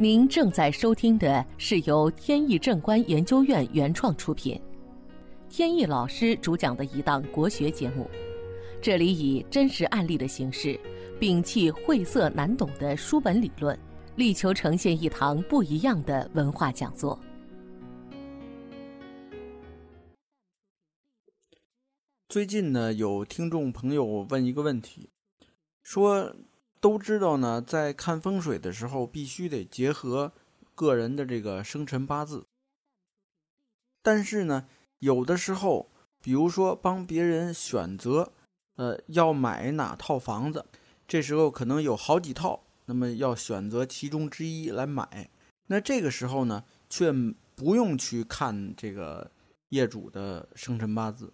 您正在收听的是由天意正观研究院原创出品，天意老师主讲的一档国学节目。这里以真实案例的形式，摒弃晦涩难懂的书本理论，力求呈现一堂不一样的文化讲座。最近呢，有听众朋友问一个问题，说。都知道呢，在看风水的时候，必须得结合个人的这个生辰八字。但是呢，有的时候，比如说帮别人选择，呃，要买哪套房子，这时候可能有好几套，那么要选择其中之一来买。那这个时候呢，却不用去看这个业主的生辰八字，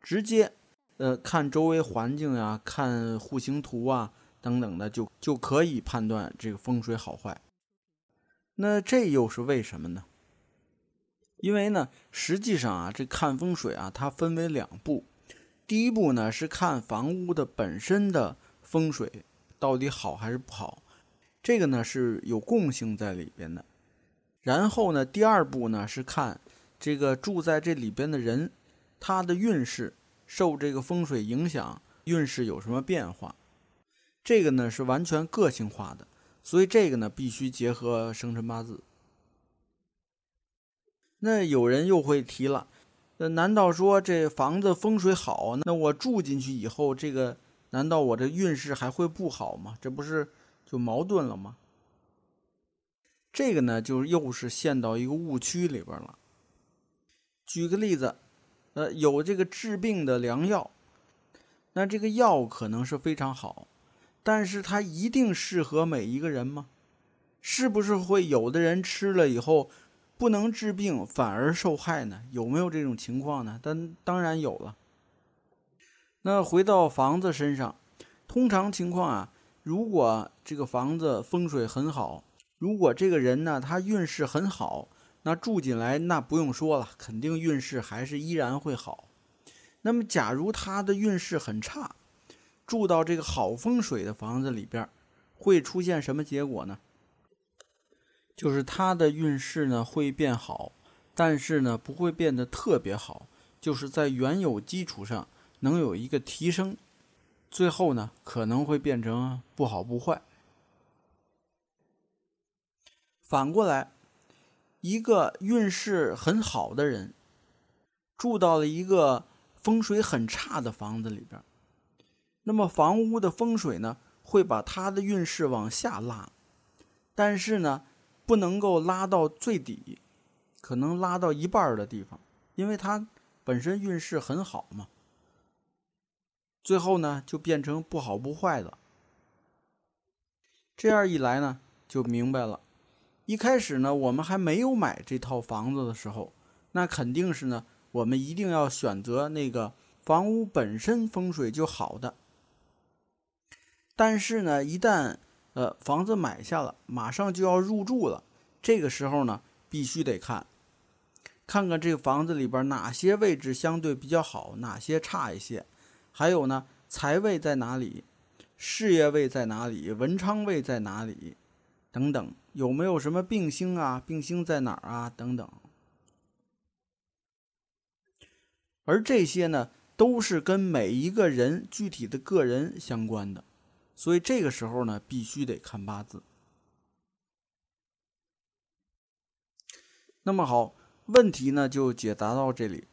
直接，呃，看周围环境呀，看户型图啊。等等的，就就可以判断这个风水好坏。那这又是为什么呢？因为呢，实际上啊，这看风水啊，它分为两步。第一步呢，是看房屋的本身的风水到底好还是不好，这个呢是有共性在里边的。然后呢，第二步呢是看这个住在这里边的人，他的运势受这个风水影响，运势有什么变化。这个呢是完全个性化的，所以这个呢必须结合生辰八字。那有人又会提了，那难道说这房子风水好，那我住进去以后，这个难道我这运势还会不好吗？这不是就矛盾了吗？这个呢就又是陷到一个误区里边了。举个例子，呃，有这个治病的良药，那这个药可能是非常好。但是它一定适合每一个人吗？是不是会有的人吃了以后不能治病，反而受害呢？有没有这种情况呢？但当然有了。那回到房子身上，通常情况啊，如果这个房子风水很好，如果这个人呢他运势很好，那住进来那不用说了，肯定运势还是依然会好。那么假如他的运势很差，住到这个好风水的房子里边，会出现什么结果呢？就是他的运势呢会变好，但是呢不会变得特别好，就是在原有基础上能有一个提升，最后呢可能会变成不好不坏。反过来，一个运势很好的人，住到了一个风水很差的房子里边。那么房屋的风水呢，会把他的运势往下拉，但是呢，不能够拉到最底，可能拉到一半的地方，因为他本身运势很好嘛。最后呢，就变成不好不坏的。这样一来呢，就明白了。一开始呢，我们还没有买这套房子的时候，那肯定是呢，我们一定要选择那个房屋本身风水就好的。但是呢，一旦呃房子买下了，马上就要入住了，这个时候呢，必须得看，看看这个房子里边哪些位置相对比较好，哪些差一些，还有呢，财位在哪里，事业位在哪里，文昌位在哪里，等等，有没有什么病星啊？病星在哪儿啊？等等。而这些呢，都是跟每一个人具体的个人相关的。所以这个时候呢，必须得看八字。那么好，问题呢就解答到这里。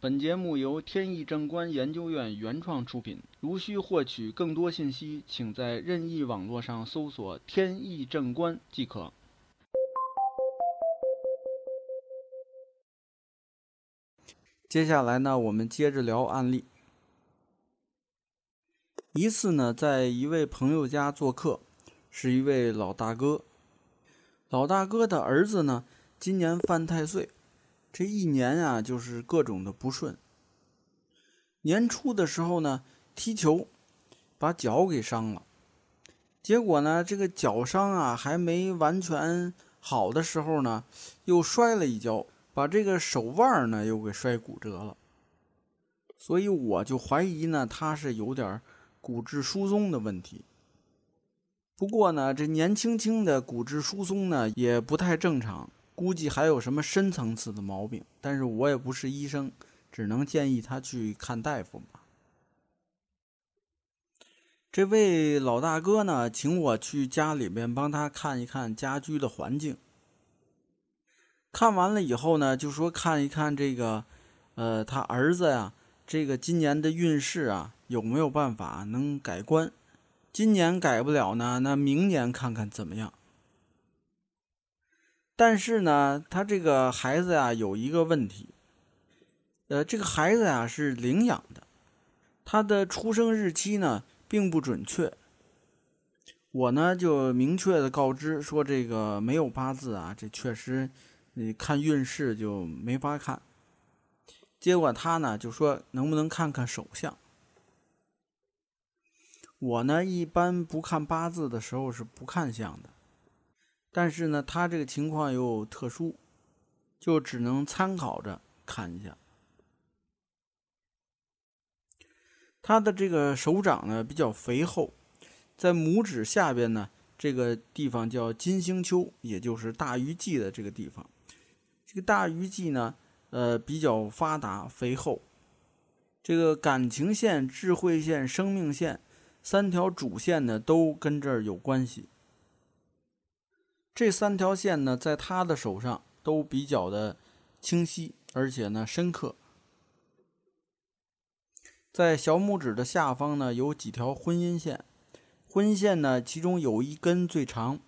本节目由天意正观研究院原创出品。如需获取更多信息，请在任意网络上搜索“天意正观”即可。接下来呢，我们接着聊案例。一次呢，在一位朋友家做客，是一位老大哥。老大哥的儿子呢，今年犯太岁，这一年啊，就是各种的不顺。年初的时候呢，踢球把脚给伤了，结果呢，这个脚伤啊还没完全好的时候呢，又摔了一跤，把这个手腕呢又给摔骨折了。所以我就怀疑呢，他是有点。骨质疏松的问题，不过呢，这年轻轻的骨质疏松呢也不太正常，估计还有什么深层次的毛病。但是我也不是医生，只能建议他去看大夫嘛。这位老大哥呢，请我去家里边帮他看一看家居的环境。看完了以后呢，就说看一看这个，呃，他儿子呀，这个今年的运势啊，有没有办法能改观？今年改不了呢，那明年看看怎么样？但是呢，他这个孩子呀，有一个问题，呃，这个孩子呀是领养的，他的出生日期呢。并不准确，我呢就明确的告知说这个没有八字啊，这确实，你看运势就没法看。结果他呢就说能不能看看手相？我呢一般不看八字的时候是不看相的，但是呢他这个情况又特殊，就只能参考着看一下。他的这个手掌呢比较肥厚，在拇指下边呢这个地方叫金星丘，也就是大鱼际的这个地方。这个大鱼际呢，呃比较发达肥厚。这个感情线、智慧线、生命线三条主线呢都跟这儿有关系。这三条线呢在他的手上都比较的清晰，而且呢深刻。在小拇指的下方呢，有几条婚姻线。婚姻线呢，其中有一根最长，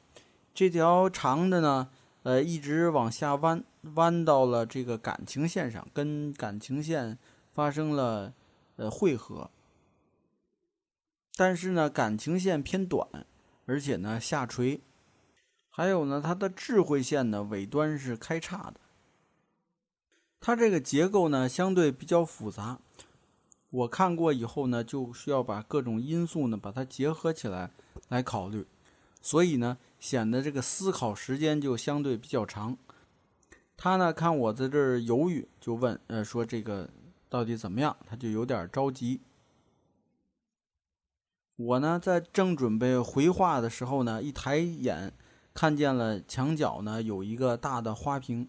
这条长的呢，呃，一直往下弯，弯到了这个感情线上，跟感情线发生了呃汇合。但是呢，感情线偏短，而且呢下垂。还有呢，它的智慧线呢尾端是开叉的。它这个结构呢，相对比较复杂。我看过以后呢，就需要把各种因素呢把它结合起来来考虑，所以呢显得这个思考时间就相对比较长。他呢看我在这儿犹豫，就问呃说这个到底怎么样？他就有点着急。我呢在正准备回话的时候呢，一抬眼看见了墙角呢有一个大的花瓶。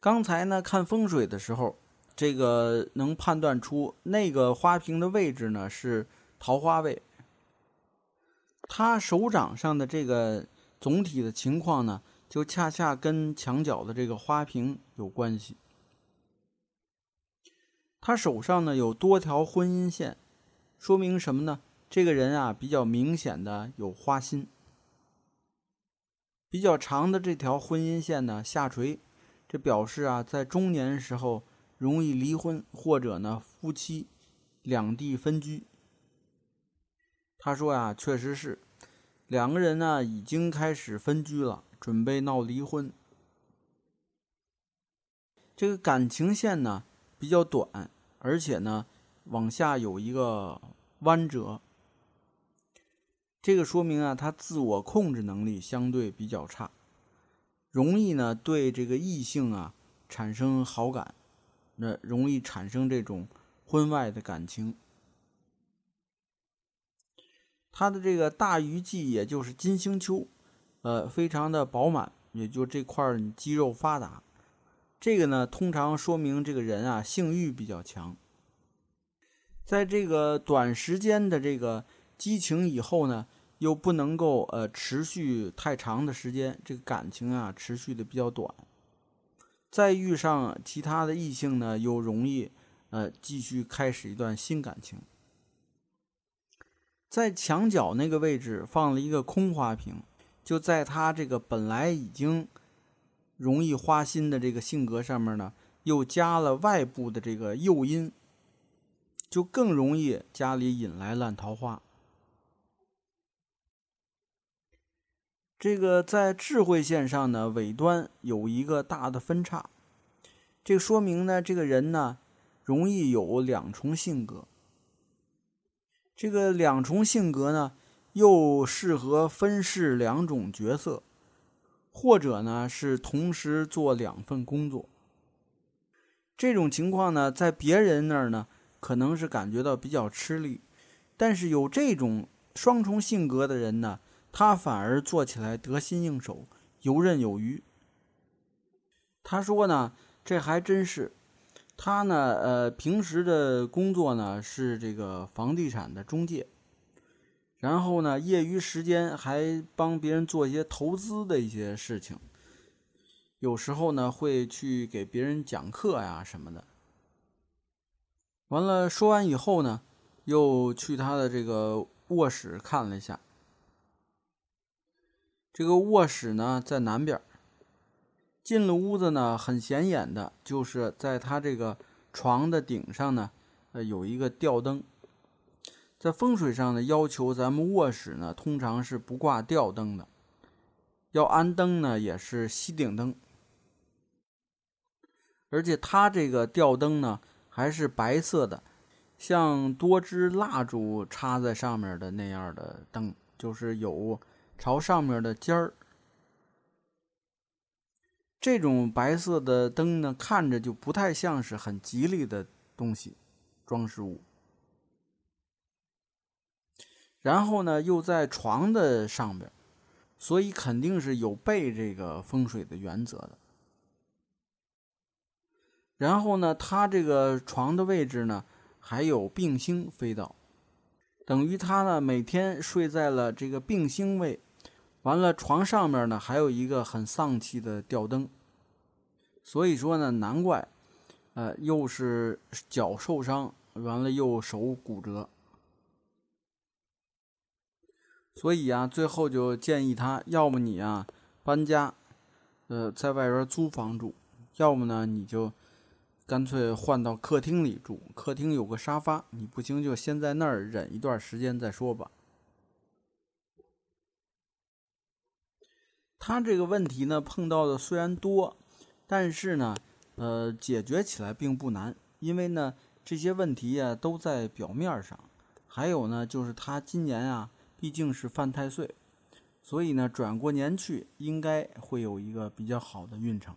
刚才呢看风水的时候。这个能判断出那个花瓶的位置呢是桃花位。他手掌上的这个总体的情况呢，就恰恰跟墙角的这个花瓶有关系。他手上呢有多条婚姻线，说明什么呢？这个人啊比较明显的有花心。比较长的这条婚姻线呢下垂，这表示啊在中年时候。容易离婚，或者呢夫妻两地分居。他说呀，确实是两个人呢已经开始分居了，准备闹离婚。这个感情线呢比较短，而且呢往下有一个弯折，这个说明啊他自我控制能力相对比较差，容易呢对这个异性啊产生好感。那容易产生这种婚外的感情。他的这个大鱼际，也就是金星丘，呃，非常的饱满，也就这块肌肉发达。这个呢，通常说明这个人啊，性欲比较强。在这个短时间的这个激情以后呢，又不能够呃持续太长的时间，这个感情啊，持续的比较短。再遇上其他的异性呢，又容易呃继续开始一段新感情。在墙角那个位置放了一个空花瓶，就在他这个本来已经容易花心的这个性格上面呢，又加了外部的这个诱因，就更容易家里引来烂桃花。这个在智慧线上呢，尾端有一个大的分叉，这说明呢，这个人呢容易有两重性格。这个两重性格呢，又适合分饰两种角色，或者呢是同时做两份工作。这种情况呢，在别人那儿呢，可能是感觉到比较吃力，但是有这种。双重性格的人呢，他反而做起来得心应手，游刃有余。他说呢，这还真是。他呢，呃，平时的工作呢是这个房地产的中介，然后呢，业余时间还帮别人做一些投资的一些事情。有时候呢，会去给别人讲课呀什么的。完了，说完以后呢，又去他的这个卧室看了一下。这个卧室呢在南边。进了屋子呢，很显眼的，就是在他这个床的顶上呢，呃，有一个吊灯。在风水上呢，要求咱们卧室呢，通常是不挂吊灯的，要安灯呢，也是吸顶灯。而且他这个吊灯呢，还是白色的，像多支蜡烛插在上面的那样的灯，就是有朝上面的尖儿。这种白色的灯呢，看着就不太像是很吉利的东西，装饰物。然后呢，又在床的上边，所以肯定是有背这个风水的原则的。然后呢，他这个床的位置呢，还有病星飞到，等于他呢每天睡在了这个病星位。完了，床上面呢还有一个很丧气的吊灯。所以说呢，难怪，呃，又是脚受伤，完了又手骨折。所以啊，最后就建议他，要么你啊搬家，呃，在外边租房住；要么呢，你就。干脆换到客厅里住，客厅有个沙发，你不行就先在那儿忍一段时间再说吧。他这个问题呢，碰到的虽然多，但是呢，呃，解决起来并不难，因为呢，这些问题呀都在表面上。还有呢，就是他今年啊，毕竟是犯太岁，所以呢，转过年去应该会有一个比较好的运程。